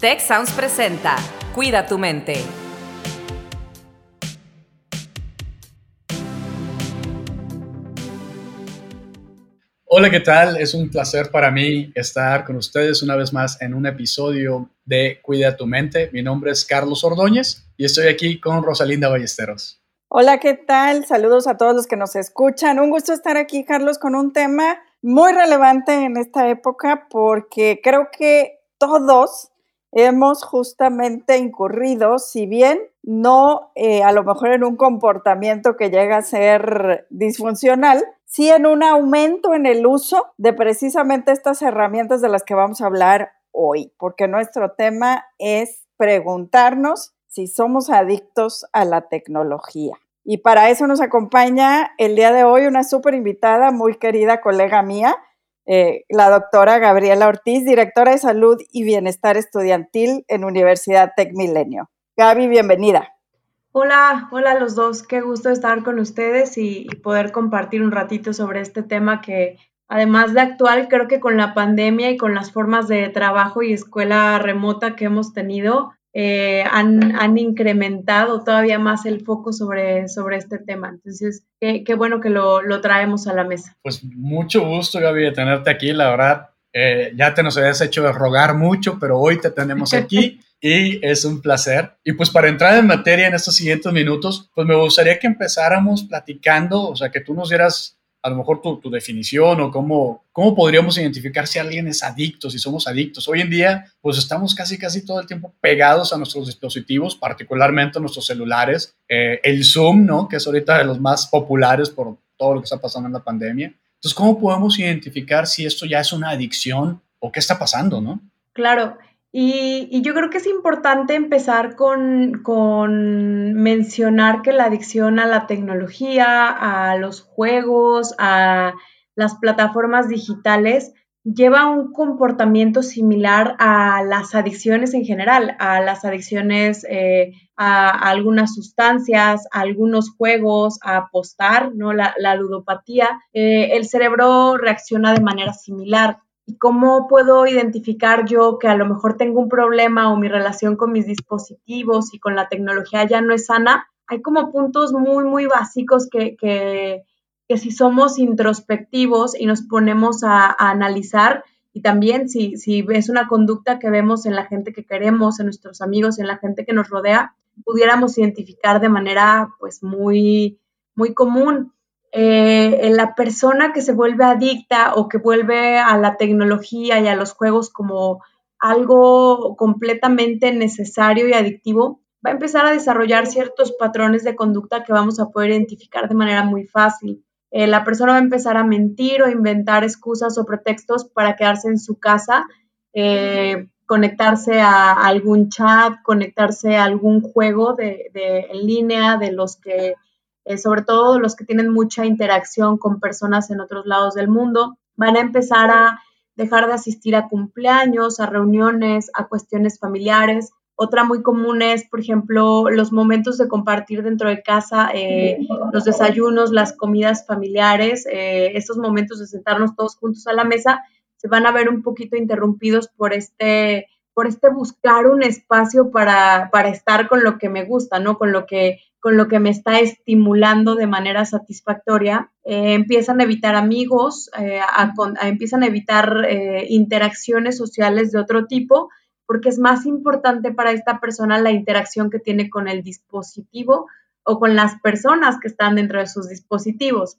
Tech Sounds presenta Cuida tu mente. Hola, ¿qué tal? Es un placer para mí estar con ustedes una vez más en un episodio de Cuida tu mente. Mi nombre es Carlos Ordóñez y estoy aquí con Rosalinda Ballesteros. Hola, ¿qué tal? Saludos a todos los que nos escuchan. Un gusto estar aquí, Carlos, con un tema muy relevante en esta época porque creo que todos hemos justamente incurrido, si bien no eh, a lo mejor en un comportamiento que llega a ser disfuncional, sí en un aumento en el uso de precisamente estas herramientas de las que vamos a hablar hoy, porque nuestro tema es preguntarnos si somos adictos a la tecnología. Y para eso nos acompaña el día de hoy una súper invitada, muy querida colega mía, eh, la doctora Gabriela Ortiz, directora de Salud y Bienestar Estudiantil en Universidad Tec Milenio. Gaby, bienvenida. Hola, hola los dos. Qué gusto estar con ustedes y poder compartir un ratito sobre este tema que, además de actual, creo que con la pandemia y con las formas de trabajo y escuela remota que hemos tenido, eh, han, incrementado todavía más el foco sobre, sobre este tema. Entonces, qué, bueno que lo, traemos a la mesa. Pues mucho gusto, Gaby, de tenerte aquí. La verdad, eh, ya te nos habías hecho de rogar mucho, pero hoy te tenemos aquí. y es un placer. Y pues para entrar en materia en estos siguientes minutos, pues me gustaría que empezáramos platicando, o sea, que tú nos dieras a lo mejor tu, definición o cómo, cómo podríamos identificar si alguien es adicto, si somos adictos. Hoy en día, pues estamos casi, casi todo el tiempo pegados a nuestros dispositivos, particularmente a nuestros celulares. Eh, el Zoom, ¿no? Que es ahorita de los más populares por todo lo que está pasando en la pandemia. Entonces, ¿cómo podemos identificar si esto ya es una adicción o qué está pasando, no? Claro, y, yo creo que es importante empezar con, mencionar que la adicción a la tecnología, a los juegos, a las plataformas digitales, lleva un comportamiento similar a las adicciones en general, a las adicciones eh, a, algunas sustancias, a algunos juegos, a apostar, ¿no? La, ludopatía. Eh, el cerebro reacciona de manera similar y cómo puedo identificar yo que a lo mejor tengo un problema o mi relación con mis dispositivos y con la tecnología ya no es sana, hay como puntos muy, muy básicos que, que, si somos introspectivos y nos ponemos a, analizar, y también si, si es una conducta que vemos en la gente que queremos, en nuestros amigos, en la gente que nos rodea, pudiéramos identificar de manera pues muy, muy común eh, la persona que se vuelve adicta o que vuelve a la tecnología y a los juegos como algo completamente necesario y adictivo, va a empezar a desarrollar ciertos patrones de conducta que vamos a poder identificar de manera muy fácil. Eh, la persona va a empezar a mentir o inventar excusas o pretextos para quedarse en su casa, eh, conectarse a algún chat, conectarse a algún juego de, en línea de los que eh, sobre todo los que tienen mucha interacción con personas en otros lados del mundo, van a empezar a dejar de asistir a cumpleaños, a reuniones, a cuestiones familiares. Otra muy común es, por ejemplo, los momentos de compartir dentro de casa, eh, los desayunos, las comidas familiares, eh, estos momentos de sentarnos todos juntos a la mesa, se van a ver un poquito interrumpidos por este, por este buscar un espacio para, para estar con lo que me gusta, ¿no? Con lo que con lo que me está estimulando de manera satisfactoria, eh, empiezan a evitar amigos, eh, empiezan a evitar eh, interacciones sociales de otro tipo, porque es más importante para esta persona la interacción que tiene con el dispositivo o con las personas que están dentro de sus dispositivos.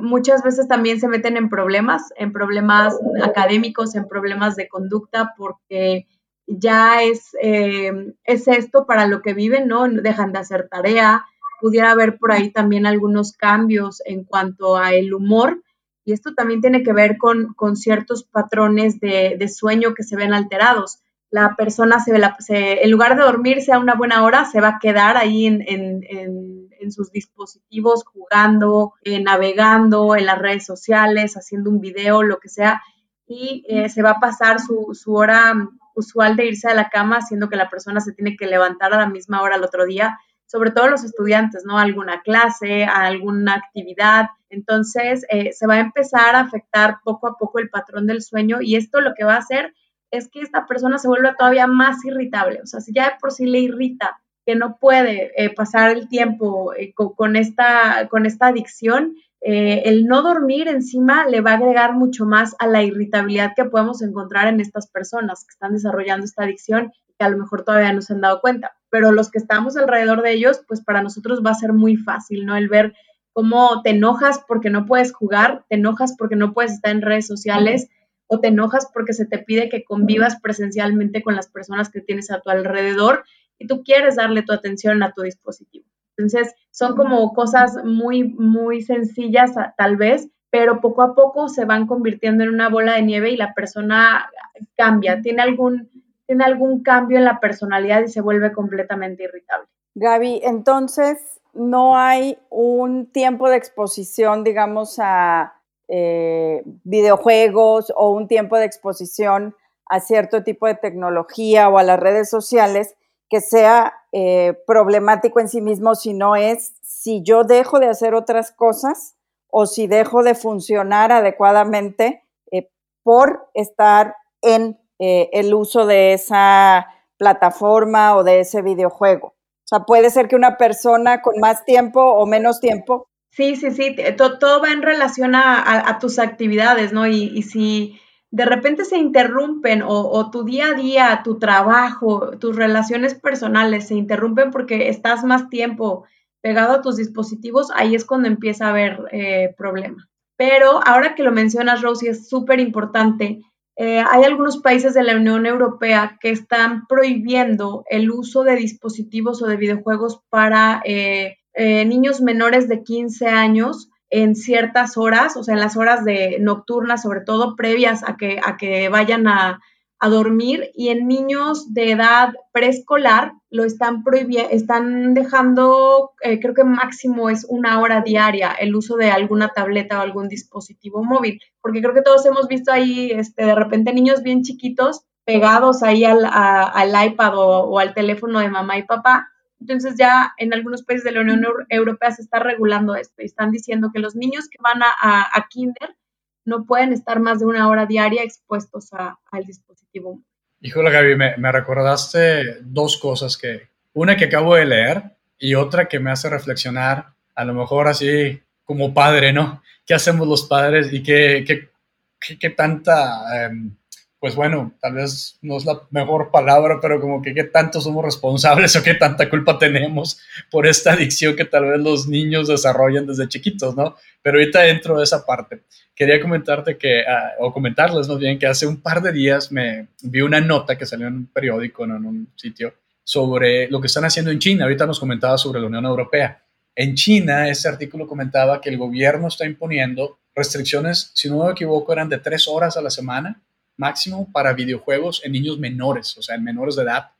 muchas veces también se meten en problemas, en problemas académicos, en problemas de conducta, porque ya es, eh, es esto para lo que viven, ¿no? Dejan de hacer tarea, pudiera haber por ahí también algunos cambios en cuanto a el humor, y esto también tiene que ver con, ciertos patrones de, sueño que se ven alterados. La persona, se, se, en lugar de dormirse a una buena hora, se va a quedar ahí en, sus dispositivos jugando, eh, navegando en las redes sociales, haciendo un video, lo que sea, y eh, se va a pasar su, su hora usual de irse a la cama, haciendo que la persona se tiene que levantar a la misma hora al otro día, sobre todo los estudiantes, ¿no? Alguna clase, alguna actividad. Entonces, eh, se va a empezar a afectar poco a poco el patrón del sueño y esto lo que va a hacer es que esta persona se vuelve todavía más irritable. O sea, si ya de por sí le irrita que no puede eh, pasar el tiempo eh, con, esta, con esta adicción, eh, el no dormir encima le va a agregar mucho más a la irritabilidad que podemos encontrar en estas personas que están desarrollando esta adicción y que a lo mejor todavía no se han dado cuenta. Pero los que estamos alrededor de ellos, pues para nosotros va a ser muy fácil, ¿no? El ver cómo te enojas porque no puedes jugar, te enojas porque no puedes estar en redes sociales o te enojas porque se te pide que convivas presencialmente con las personas que tienes a tu alrededor y tú quieres darle tu atención a tu dispositivo. Entonces, son como cosas muy, muy sencillas tal vez, pero poco a poco se van convirtiendo en una bola de nieve y la persona cambia, tiene algún, tiene algún cambio en la personalidad y se vuelve completamente irritable. Gaby, entonces no hay un tiempo de exposición, digamos, a eh, videojuegos o un tiempo de exposición a cierto tipo de tecnología o a las redes sociales que sea eh, problemático en sí mismo, sino es si yo dejo de hacer otras cosas o si dejo de funcionar adecuadamente eh, por estar en el uso de esa plataforma o de ese videojuego. O sea, puede ser que una persona con más tiempo o menos tiempo. Sí, sí, sí, todo, va en relación a, tus actividades, ¿no? Y, y si de repente se interrumpen o, tu día a día, tu trabajo, tus relaciones personales se interrumpen porque estás más tiempo pegado a tus dispositivos, ahí es cuando empieza a haber eh, problema. Pero ahora que lo mencionas, Rosie, es súper importante. Eh, hay algunos países de la Unión Europea que están prohibiendo el uso de dispositivos o de videojuegos para eh, niños menores de 15 años en ciertas horas, o sea, en las horas de nocturnas, sobre todo previas a que, a que vayan a, dormir, y en niños de edad preescolar lo están prohibiendo, están dejando, eh, creo que máximo es una hora diaria el uso de alguna tableta o algún dispositivo móvil, porque creo que todos hemos visto ahí, este, de repente niños bien chiquitos pegados ahí al, al iPad o al teléfono de mamá y papá, entonces ya en algunos países de la Unión Europea se está regulando esto y están diciendo que los niños que van a, kinder no pueden estar más de una hora diaria expuestos al dispositivo. Híjole, Gaby, me, me recordaste dos cosas que, una que acabo de leer y otra que me hace reflexionar, a lo mejor así como padre, ¿no? ¿Qué hacemos los padres y qué, qué, qué, tanta em, pues bueno, tal vez no es la mejor palabra, pero como que qué tanto somos responsables o qué tanta culpa tenemos por esta adicción que tal vez los niños desarrollan desde chiquitos, ¿no? Pero ahorita dentro de esa parte, quería comentarte que, ah, o comentarles más bien, que hace un par de días me vi una nota que salió en un periódico, en un sitio, sobre lo que están haciendo en China. Ahorita nos comentaba sobre la Unión Europea. En China, ese artículo comentaba que el gobierno está imponiendo restricciones, si no me equivoco, eran de tres horas a la semana máximo para videojuegos en niños menores, o sea, en menores de edad.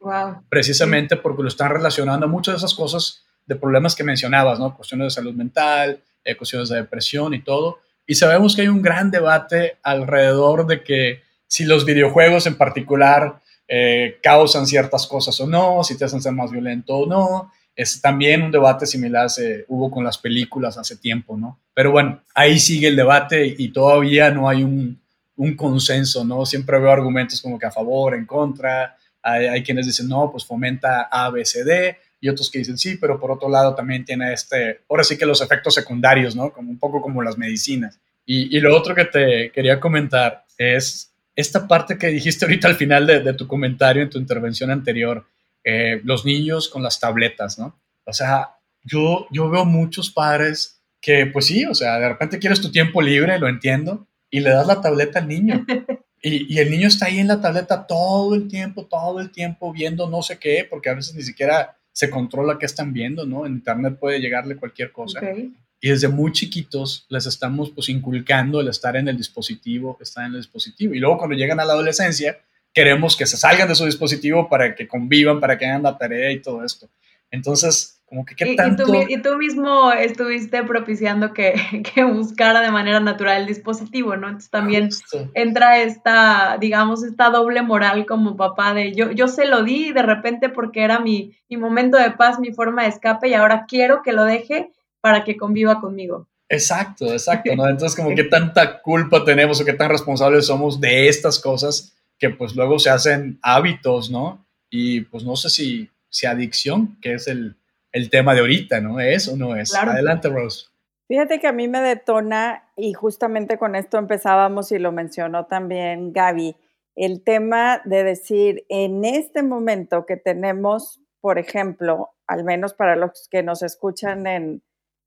Precisamente porque lo están relacionando a muchas de esas cosas de problemas que mencionabas, ¿no? Cuestiones de salud mental, eh, cuestiones de depresión y todo. Y sabemos que hay un gran debate alrededor de que si los videojuegos en particular eh, causan ciertas cosas o no, si te hacen ser más violento o no. Es también un debate similar se hubo con las películas hace tiempo, ¿no? Pero bueno, ahí sigue el debate y todavía no hay un, un consenso, ¿no? Siempre veo argumentos como que a favor, en contra, hay, quienes dicen, no, pues fomenta A, B, C, D, y otros que dicen sí, pero por otro lado también tiene este, ahora sí que los efectos secundarios, ¿no? Como un poco como las medicinas. Y, lo otro que te quería comentar es esta parte que dijiste ahorita al final de, tu comentario, en tu intervención anterior, eh, los niños con las tabletas, ¿no? O sea, yo, yo veo muchos padres que, pues sí, o sea, de repente quieres tu tiempo libre, lo entiendo, y le das la tableta al niño. Y, el niño está ahí en la tableta todo el tiempo, todo el tiempo viendo no sé qué, porque a veces ni siquiera se controla qué están viendo, ¿no? En internet puede llegarle cualquier cosa. Y desde muy chiquitos les estamos pues inculcando el estar en el dispositivo, estar en el dispositivo. Y luego cuando llegan a la adolescencia, queremos que se salgan de su dispositivo para que convivan, para que hagan la tarea y todo esto. Entonces, como que qué tanto... Y, tú, mismo estuviste propiciando que, que, buscara de manera natural el dispositivo, ¿no? Entonces también entra esta, digamos, esta doble moral como papá de yo, yo se lo di de repente porque era mi, mi momento de paz, mi forma de escape y ahora quiero que lo deje para que conviva conmigo. Exacto, exacto, ¿no? Entonces como qué tanta culpa tenemos o qué tan responsables somos de estas cosas que pues luego se hacen hábitos, ¿no? Y pues no sé si, si adicción, que es el, el tema de ahorita, ¿no? ¿Es o no es? Adelante, Rose. Fíjate que a mí me detona, y justamente con esto empezábamos y lo mencionó también Gaby, el tema de decir, en este momento que tenemos, por ejemplo, al menos para los que nos escuchan en,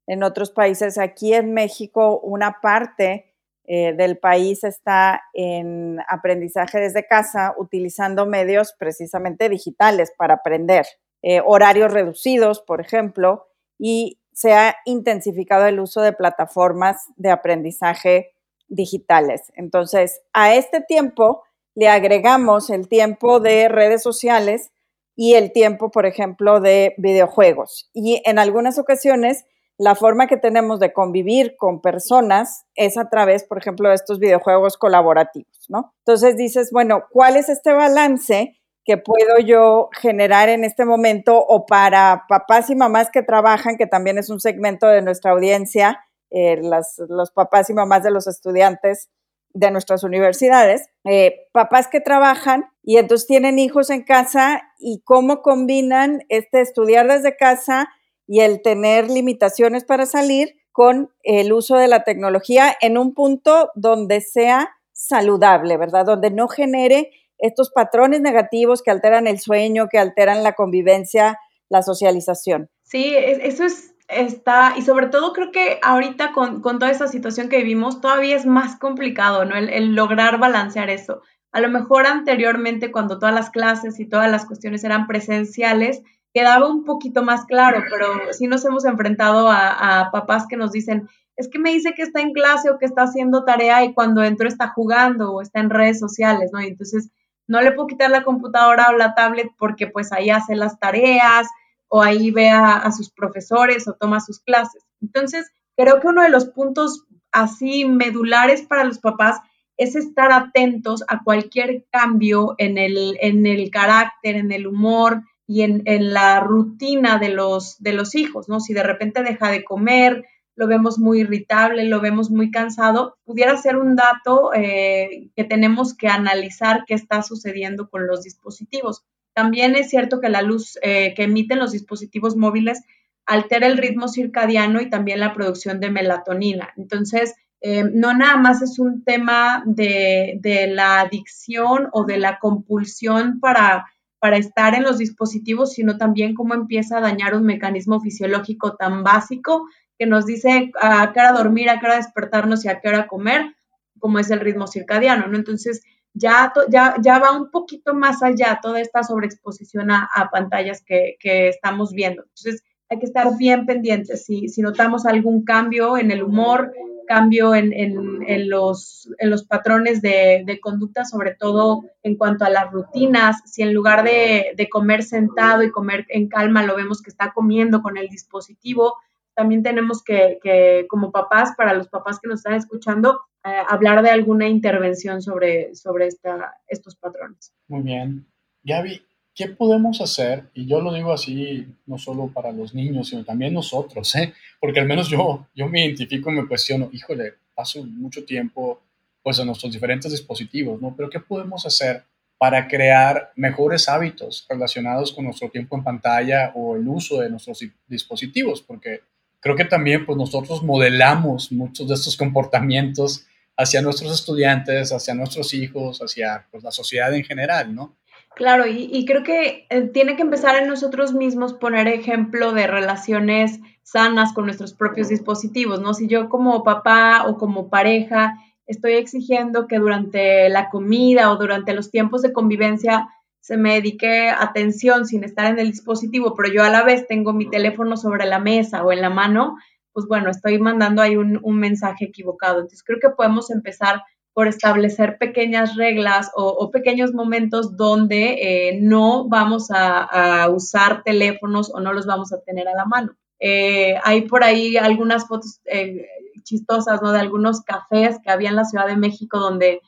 en otros países, aquí en México, una parte eh, del país está en aprendizaje desde casa, utilizando medios precisamente digitales para aprender, eh, horarios reducidos, por ejemplo, y se ha intensificado el uso de plataformas de aprendizaje digitales. Entonces, a este tiempo le agregamos el tiempo de redes sociales y el tiempo, por ejemplo, de videojuegos. Y en algunas ocasiones, la forma que tenemos de convivir con personas es a través, por ejemplo, de estos videojuegos colaborativos, ¿no? Entonces dices, bueno, ¿cuál es este balance que puedo yo generar en este momento o para papás y mamás que trabajan, que también es un segmento de nuestra audiencia, eh, los papás y mamás de los estudiantes de nuestras universidades, eh, papás que trabajan y entonces tienen hijos en casa y cómo combinan este estudiar desde casa y el tener limitaciones para salir con el uso de la tecnología en un punto donde sea saludable, ¿verdad? Donde no genere estos patrones negativos que alteran el sueño, que alteran la convivencia, la socialización. Sí, eso es, está, y sobre todo creo que ahorita con, toda esta situación que vivimos, todavía es más complicado, ¿no? El, lograr balancear eso. A lo mejor anteriormente, cuando todas las clases y todas las cuestiones eran presenciales, quedaba un poquito más claro, pero sí nos hemos enfrentado a, a papás que nos dicen, es que me dice que está en clase o que está haciendo tarea y cuando entro está jugando o está en redes sociales, ¿no? Y entonces no le puedo quitar la computadora o la tablet porque pues ahí hace las tareas o ahí ve a, sus profesores o toma sus clases. Entonces, creo que uno de los puntos así medulares para los papás es estar atentos a cualquier cambio en el, en el carácter, en el humor y en, en, la rutina de los, de los hijos, ¿no? Si de repente deja de comer, lo vemos muy irritable, lo vemos muy cansado, pudiera ser un dato eh, que tenemos que analizar qué está sucediendo con los dispositivos. También es cierto que la luz eh, que emiten los dispositivos móviles altera el ritmo circadiano y también la producción de melatonina. Entonces, eh, no nada más es un tema de, de, la adicción o de la compulsión para, para estar en los dispositivos, sino también cómo empieza a dañar un mecanismo fisiológico tan básico que nos dice a qué hora dormir, a qué hora despertarnos y a qué hora comer, como es el ritmo circadiano, ¿no? Entonces, ya, ya, ya va un poquito más allá toda esta sobreexposición a, pantallas que, estamos viendo. Entonces, hay que estar bien pendientes. Si, si notamos algún cambio en el humor, cambio en, en, los, en los, patrones de, de, conducta, sobre todo en cuanto a las rutinas, si en lugar de, de comer sentado y comer en calma, lo vemos que está comiendo con el dispositivo, también tenemos que, como papás, para los papás que nos están escuchando, eh, hablar de alguna intervención sobre, sobre esta, estos patrones. Muy bien. Gaby, ¿qué podemos hacer? Y yo lo digo así, no solo para los niños, sino también nosotros, ¿eh? porque al menos yo, yo me identifico y me cuestiono, híjole, paso mucho tiempo pues en nuestros diferentes dispositivos, ¿no? Pero ¿qué podemos hacer para crear mejores hábitos relacionados con nuestro tiempo en pantalla o el uso de nuestros dispositivos? Porque creo que también pues nosotros modelamos muchos de estos comportamientos hacia nuestros estudiantes, hacia nuestros hijos, hacia pues, la sociedad en general, ¿no? Claro, y, creo que eh, tiene que empezar en nosotros mismos poner ejemplo de relaciones sanas con nuestros propios dispositivos, ¿no? Si yo como papá o como pareja estoy exigiendo que durante la comida o durante los tiempos de convivencia se me dedique atención sin estar en el dispositivo, pero yo a la vez tengo mi teléfono sobre la mesa o en la mano, pues bueno, estoy mandando ahí un, mensaje equivocado. Entonces creo que podemos empezar por establecer pequeñas reglas o, pequeños momentos donde eh, no vamos a, usar teléfonos o no los vamos a tener a la mano. Eh, hay por ahí algunas fotos eh, chistosas, ¿no? De algunos cafés que había en la Ciudad de México donde,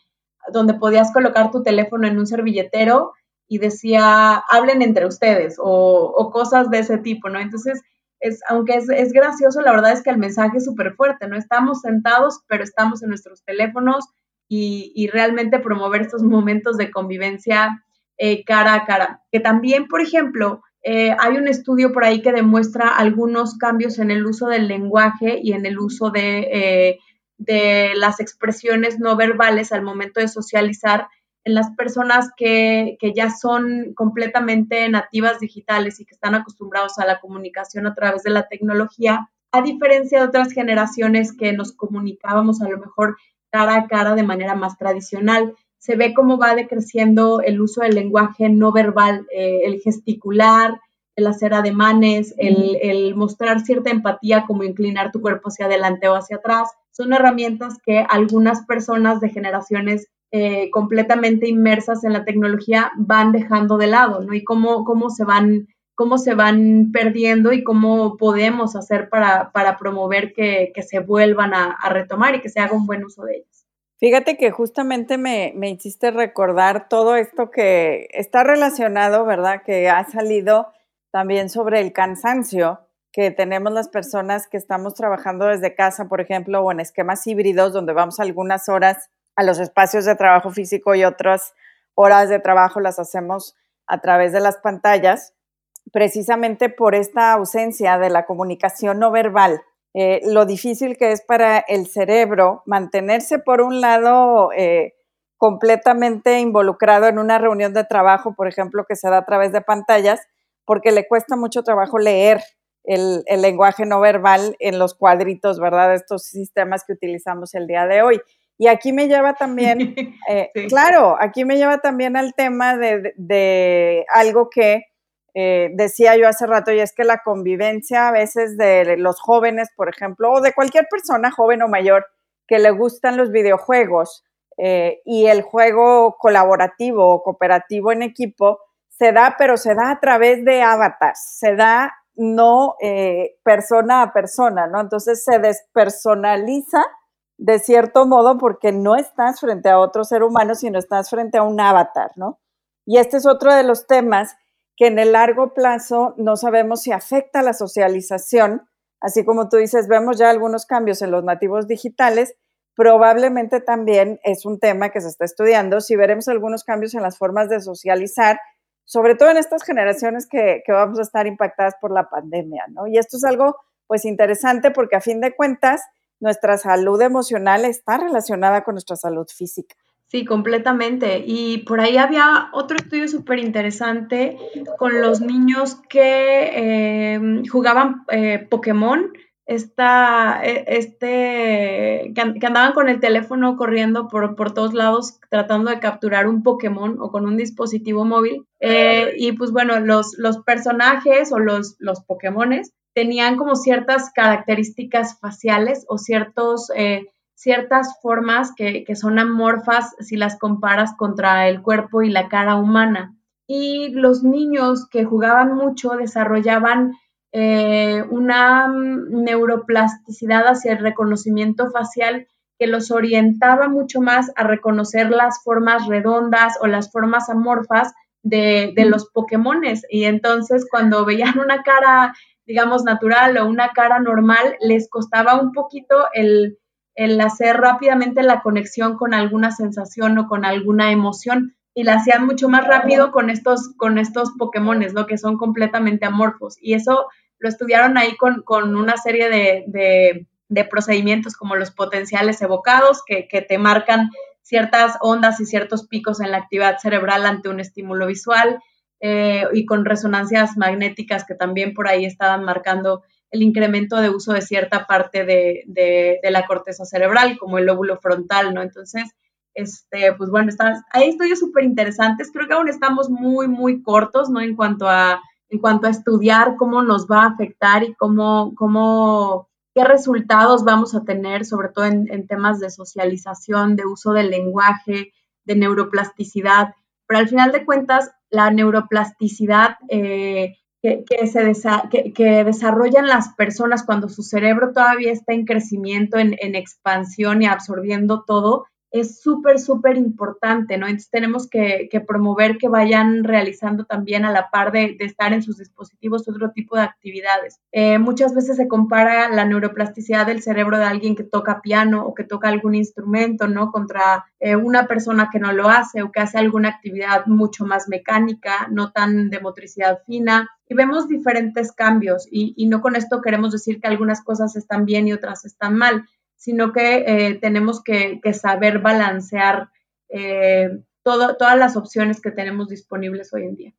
donde podías colocar tu teléfono en un servilletero y decía, hablen entre ustedes o, cosas de ese tipo, ¿no? Entonces, es, aunque es, gracioso, la verdad es que el mensaje es súper fuerte, ¿no? Estamos sentados, pero estamos en nuestros teléfonos y, realmente promover estos momentos de convivencia eh, cara a cara. Que también, por ejemplo, eh, hay un estudio por ahí que demuestra algunos cambios en el uso del lenguaje y en el uso de, eh, de las expresiones no verbales al momento de socializar en las personas que, que, ya son completamente nativas digitales y que están acostumbrados a la comunicación a través de la tecnología, a diferencia de otras generaciones que nos comunicábamos a lo mejor cara a cara de manera más tradicional. Se ve cómo va decreciendo el uso del lenguaje no verbal, eh, el gesticular, el hacer ademanes, el, el, mostrar cierta empatía, como inclinar tu cuerpo hacia adelante o hacia atrás. Son herramientas que algunas personas de generaciones eh, completamente inmersas en la tecnología van dejando de lado, ¿no? Y cómo, cómo se van cómo se van perdiendo y cómo podemos hacer para, para promover que, que, se vuelvan a, a, retomar y que se haga un buen uso de ellas. Fíjate que justamente me, me hiciste recordar todo esto que está relacionado, ¿verdad? Que ha salido también sobre el cansancio que tenemos las personas que estamos trabajando desde casa, por ejemplo, o en esquemas híbridos, donde vamos algunas horas a los espacios de trabajo físico y otras horas de trabajo las hacemos a través de las pantallas precisamente por esta ausencia de la comunicación no verbal, eh, lo difícil que es para el cerebro mantenerse, por un lado, eh, completamente involucrado en una reunión de trabajo, por ejemplo, que se da a través de pantallas, porque le cuesta mucho trabajo leer el, el lenguaje no verbal en los cuadritos, ¿verdad? Estos sistemas que utilizamos el día de hoy. Y aquí me lleva también, eh, claro, aquí me lleva también al tema de, de algo que eh, decía yo hace rato, y es que la convivencia a veces de los jóvenes, por ejemplo, o de cualquier persona, joven o mayor, que le gustan los videojuegos eh, y el juego colaborativo o cooperativo en equipo, se da, pero se da a través de avatars, se da no eh, persona a persona, ¿no? Entonces se despersonaliza de cierto modo porque no estás frente a otro ser humano, sino estás frente a un avatar, ¿no? Y este es otro de los temas que en el largo plazo no sabemos si afecta la socialización, así como tú dices, vemos ya algunos cambios en los nativos digitales, probablemente también es un tema que se está estudiando, si veremos algunos cambios en las formas de socializar, sobre todo en estas generaciones que, que vamos a estar impactadas por la pandemia, ¿no? Y esto es algo, pues, interesante porque a fin de cuentas, nuestra salud emocional está relacionada con nuestra salud física. Sí, completamente. Y por ahí había otro estudio súper interesante con los niños que em, jugaban eh, Pokémon, esta, e, este, que, andaban con el teléfono corriendo por, por, todos lados tratando de capturar un Pokémon o con un dispositivo móvil. Eh, y pues bueno, los, los personajes o los, los Pokémones tenían como ciertas características faciales o ciertos... Eh, ciertas formas que, son amorfas si las comparas contra el cuerpo y la cara humana. Y los niños que jugaban mucho desarrollaban eh, una neuroplasticidad hacia el reconocimiento facial que los orientaba mucho más a reconocer las formas redondas o las formas amorfas de, de los Pokémones. Y entonces cuando veían una cara, digamos, natural o una cara normal, les costaba un poquito el, el hacer rápidamente la conexión con alguna sensación o con alguna emoción y la hacían mucho más rápido con estos, con estos Pokémones, ¿no? Que son completamente amorfos. Y eso lo estudiaron ahí con, una serie de, procedimientos como los potenciales evocados, que, te marcan ciertas ondas y ciertos picos en la actividad cerebral ante un estímulo visual, eh, y con resonancias magnéticas que también por ahí estaban marcando el incremento de uso de cierta parte de, la corteza cerebral, como el lóbulo frontal, ¿no? Entonces, este, pues bueno, está, hay estudios súper interesantes, creo que aún estamos muy, muy cortos, ¿no? En cuanto a, en cuanto a estudiar cómo nos va a afectar y cómo, cómo, qué resultados vamos a tener, sobre todo en, temas de socialización, de uso del lenguaje, de neuroplasticidad. Pero al final de cuentas, la neuroplasticidad eh, que, se que, desarrollan las personas cuando su cerebro todavía está en crecimiento, en, expansión y absorbiendo todo, es súper, súper importante, ¿no? Entonces tenemos que, promover que vayan realizando también a la par de, estar en sus dispositivos otro tipo de actividades. Eh, muchas veces se compara la neuroplasticidad del cerebro de alguien que toca piano o que toca algún instrumento, ¿no? Contra eh, una persona que no lo hace o que hace alguna actividad mucho más mecánica, no tan de motricidad fina. Y vemos diferentes cambios y, y no con esto queremos decir que algunas cosas están bien y otras están mal sino que eh, tenemos que, saber balancear eh, todas las opciones que tenemos disponibles hoy en día.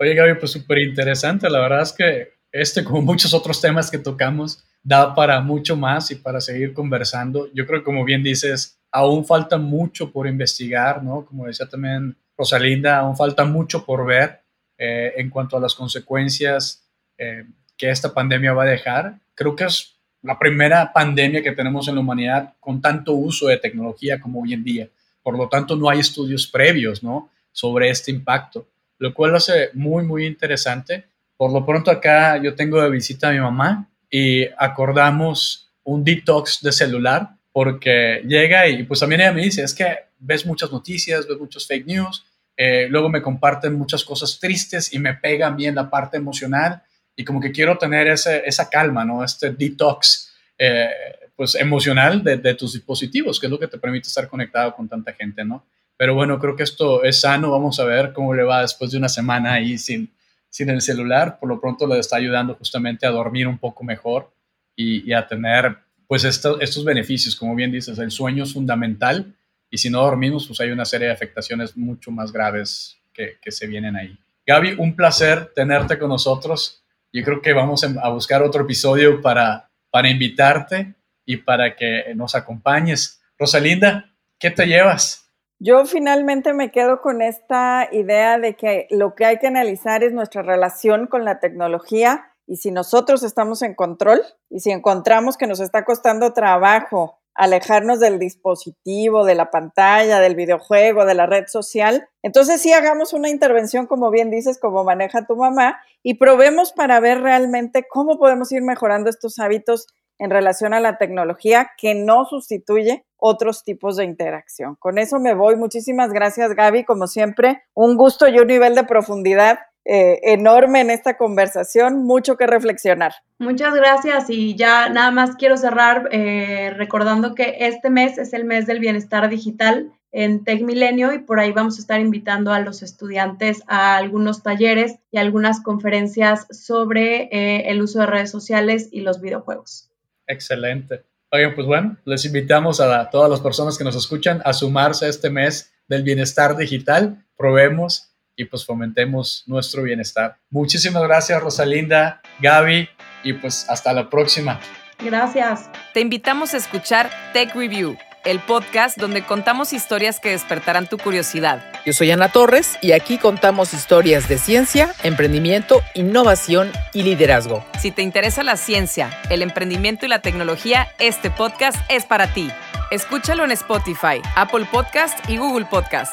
Oye, Gaby, pues súper interesante. La verdad es que este, como muchos otros temas que tocamos, da para mucho más y para seguir conversando. Yo creo que, como bien dices, aún falta mucho por investigar, ¿no? Como decía también Rosalinda, aún falta mucho por ver eh, en cuanto a las consecuencias que esta pandemia va a dejar. Creo que es la primera pandemia que tenemos en la humanidad con tanto uso de tecnología como hoy en día. Por lo tanto, no hay estudios previos ¿no? sobre este impacto, lo cual hace muy, muy interesante. Por lo pronto acá yo tengo de visita a mi mamá y acordamos un detox de celular porque llega y pues también ella me dice, es que ves muchas noticias, ves muchos fake news, eh, luego me comparten muchas cosas tristes y me pega a mí en la parte emocional y como que quiero tener ese, esa calma, ¿no? Este detox eh, pues emocional de, de, tus dispositivos, que es lo que te permite estar conectado con tanta gente, ¿no? Pero bueno, creo que esto es sano, vamos a ver cómo le va después de una semana ahí sin, sin el celular, por lo pronto le está ayudando justamente a dormir un poco mejor y, a tener pues estos beneficios, como bien dices, el sueño es fundamental y si no dormimos, pues hay una serie de afectaciones mucho más graves que, que se vienen ahí. Gaby, un placer tenerte con nosotros yo creo que vamos a buscar otro episodio para, para invitarte y para que nos acompañes. Rosalinda, ¿qué te llevas? Yo finalmente me quedo con esta idea de que lo que hay que analizar es nuestra relación con la tecnología y si nosotros estamos en control y si encontramos que nos está costando trabajo alejarnos del dispositivo, de la pantalla, del videojuego, de la red social. Entonces sí hagamos una intervención, como bien dices, como maneja tu mamá, y probemos para ver realmente cómo podemos ir mejorando estos hábitos en relación a la tecnología que no sustituye otros tipos de interacción. Con eso me voy. Muchísimas gracias, Gaby. Como siempre, un gusto y un nivel de profundidad eh, enorme en esta conversación, mucho que reflexionar. Muchas gracias y ya nada más quiero cerrar eh, recordando que este mes es el mes del bienestar digital en Tech Milenio y por ahí vamos a estar invitando a los estudiantes a algunos talleres y algunas conferencias sobre eh, el uso de redes sociales y los videojuegos. Excelente. Oigan, pues bueno, les invitamos a todas las personas que nos escuchan a sumarse a este mes del bienestar digital. Probemos y pues fomentemos nuestro bienestar. Muchísimas gracias Rosalinda, Gaby y pues hasta la próxima. Gracias. Te invitamos a escuchar Tech Review, el podcast donde contamos historias que despertarán tu curiosidad. Yo soy Ana Torres y aquí contamos historias de ciencia, emprendimiento, innovación y liderazgo. Si te interesa la ciencia, el emprendimiento y la tecnología, este podcast es para ti. Escúchalo en Spotify, Apple Podcast y Google Podcast.